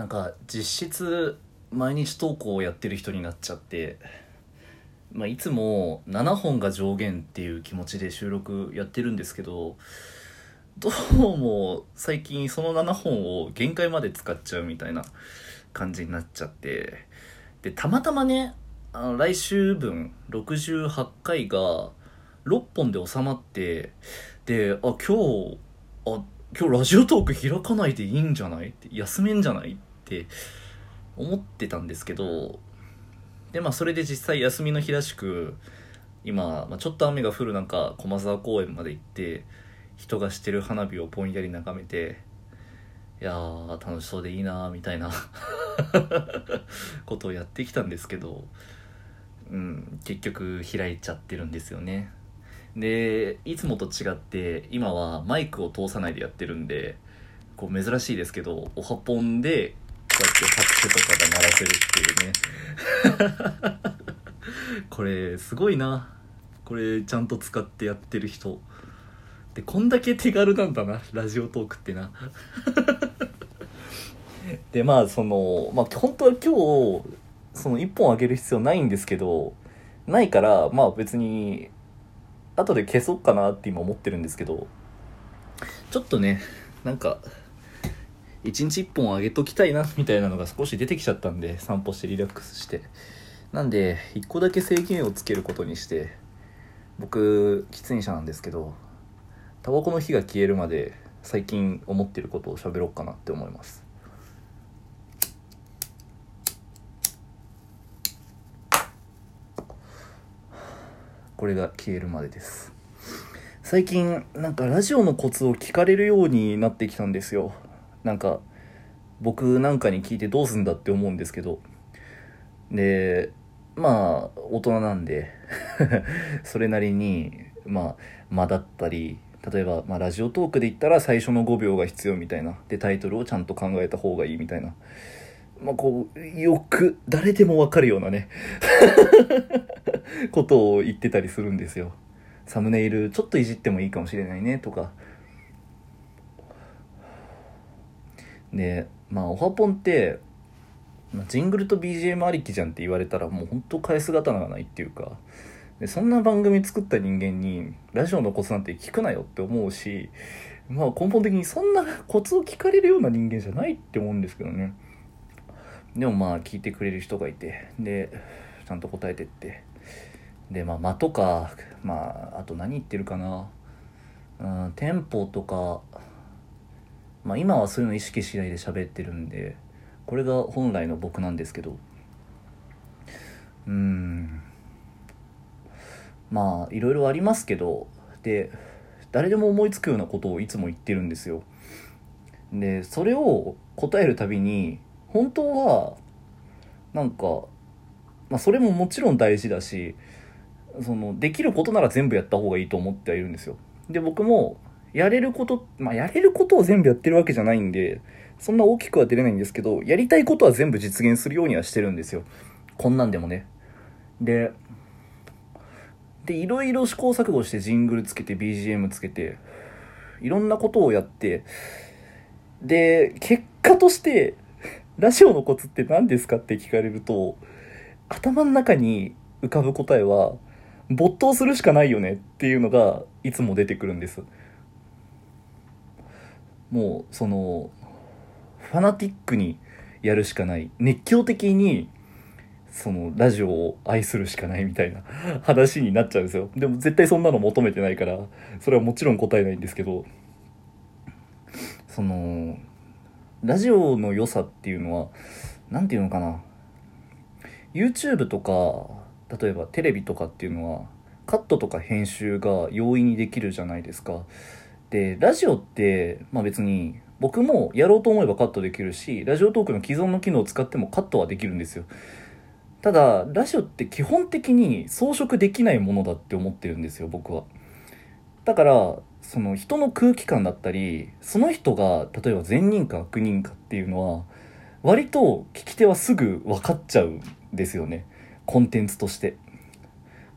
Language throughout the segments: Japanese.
なんか実質毎日投稿をやってる人になっちゃって、まあ、いつも7本が上限っていう気持ちで収録やってるんですけどどうも最近その7本を限界まで使っちゃうみたいな感じになっちゃってでたまたまねあの来週分68回が6本で収まってであ今日あ今日ラジオトーク開かないでいいんじゃない？って休めんじゃない？ってって思ってたんですけどでまあそれで実際休みの日らしく今、まあ、ちょっと雨が降る中駒沢公園まで行って人がしてる花火をぼんやり眺めていやー楽しそうでいいなーみたいな ことをやってきたんですけど、うん、結局開いちゃってるんですよね。でいつもと違って今はマイクを通さないでやってるんでこう珍しいですけどおはぽんでこうやって拍手とかが鳴らせるっていうね。これすごいな。これちゃんと使ってやってる人。でこんだけ手軽なんだな。ラジオトークってな。でまあそのまあ本当は今日その1本あげる必要ないんですけどないからまあ別に後で消そうかなって今思ってるんですけど。ちょっとねなんか1日1本あげときたいなみたいなのが少し出てきちゃったんで散歩してリラックスして。なんで1個だけ制限をつけることにして僕喫煙者なんですけどタバコの火が消えるまで最近思ってることを喋ろうかなって思います。これが消えるまでです。最近なんかラジオのコツを聞かれるようになってきたんですよ。なんか僕なんかに聞いてどうすんだって思うんですけど。でまあ大人なんで それなりにまあ間だったり例えば、まあ、ラジオトークで言ったら最初の5秒が必要みたいな。でタイトルをちゃんと考えた方がいいみたいな。まあこうよく誰でもわかるようなね ことを言ってたりするんですよ。サムネイルちょっといじってもいいかもしれないねとか。でまあオハポンってまジングルと BGM ありきじゃんって言われたらもう本当返す刀がないっていうかでそんな番組作った人間にラジオのコツなんて聞くなよって思うしまあ根本的にそんなコツを聞かれるような人間じゃないって思うんですけどね。でもまあ聞いてくれる人がいてでちゃんと答えてって。でまあ間とかまああと何言ってるかな。うんテンポとかまあ今はそういうの意識しないで喋ってるんでこれが本来の僕なんですけど。うん。まあいろいろありますけどで誰でも思いつくようなことをいつも言ってるんですよ。でそれを答えるたびに本当はなんか、まあ、それももちろん大事だしそのできることなら全部やった方がいいと思ってはいるんですよ。で僕もやれることまあやれることを全部やってるわけじゃないんでそんな大きくは出れないんですけどやりたいことは全部実現するようにはしてるんですよ。こんなんでもね。ででいろいろ試行錯誤してジングルつけて BGM つけていろんなことをやってで結果としてラジオのコツって何ですかって聞かれると頭の中に浮かぶ答えは没頭するしかないよねっていうのがいつも出てくるんです。もうそのファナティックにやるしかない熱狂的にそのラジオを愛するしかないみたいな話になっちゃうんですよ。でも絶対そんなの求めてないからそれはもちろん答えないんですけどそのラジオの良さっていうのは何て言うのかな。YouTube とか例えばテレビとかっていうのはカットとか編集が容易にできるじゃないですか。でラジオって、まあ、別に僕もやろうと思えばカットできるしラジオトークの既存の機能を使ってもカットはできるんですよ。ただラジオって基本的に装飾できないものだって思ってるんですよ僕は。だからその人の空気感だったりその人が例えば善人か悪人かっていうのは割と聞き手はすぐ分かっちゃうんですよね。コンテンツとして。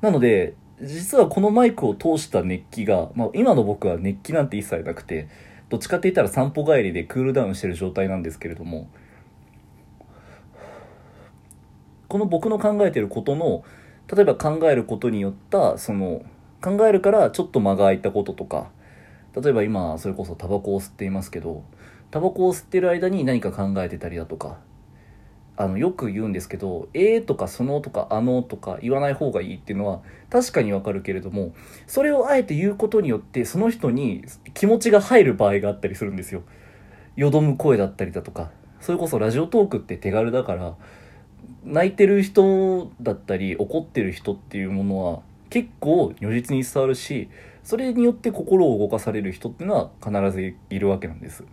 なので実はこのマイクを通した熱気が、まあ、今の僕は熱気なんて一切なくてどっちかって言ったら散歩帰りでクールダウンしてる状態なんですけれどもこの僕の考えてることの例えば考えることによったその考えるからちょっと間が空いたこととか例えば今それこそタバコを吸っていますけどタバコを吸ってる間に何か考えてたりだとかあのよく言うんですけど「えー」とか「その」とか「あの」とか言わない方がいいっていうのは確かにわかるけれどもそれをあえて言うことによってその人に気持ちが入る場合があったりするんですよ。よどむ声だったりだとかそれこそラジオトークって手軽だから泣いてる人だったり怒ってる人っていうものは結構如実に伝わるしそれによって心を動かされる人っていうのは必ずいるわけなんです。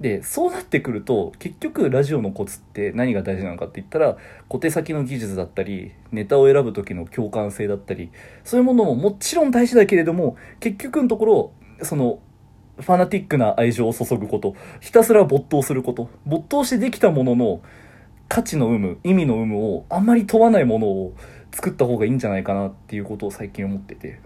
でそうなってくると結局ラジオのコツって何が大事なのかって言ったら小手先の技術だったりネタを選ぶ時の共感性だったりそういうものももちろん大事だけれども結局のところそのファナティックな愛情を注ぐことひたすら没頭すること没頭してできたものの価値の有無意味の有無をあんまり問わないものを作った方がいいんじゃないかなっていうことを最近思ってて。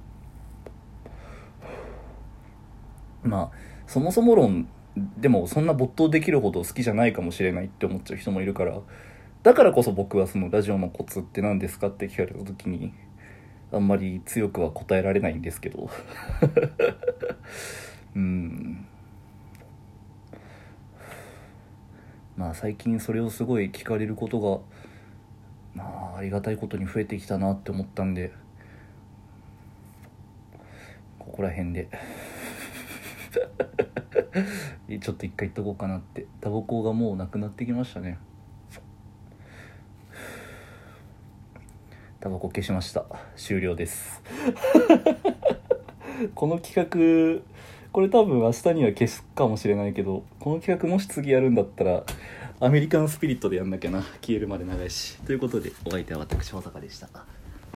まあそもそも論でもそんな没頭できるほど好きじゃないかもしれないって思っちゃう人もいるからだからこそ僕はそのラジオのコツって何ですかって聞かれた時にあんまり強くは答えられないんですけど。うん。まあ最近それをすごい聞かれることがまあありがたいことに増えてきたなって思ったんでここら辺で。ちょっと一回言っとこうかなって。タバコがもうなくなってきましたね。タバコ消しました。終了です。この企画これ多分明日には消すかもしれないけどこの企画もし次やるんだったらアメリカンスピリットでやんなきゃな。消えるまで長いし。ということでお相手は私保坂でした。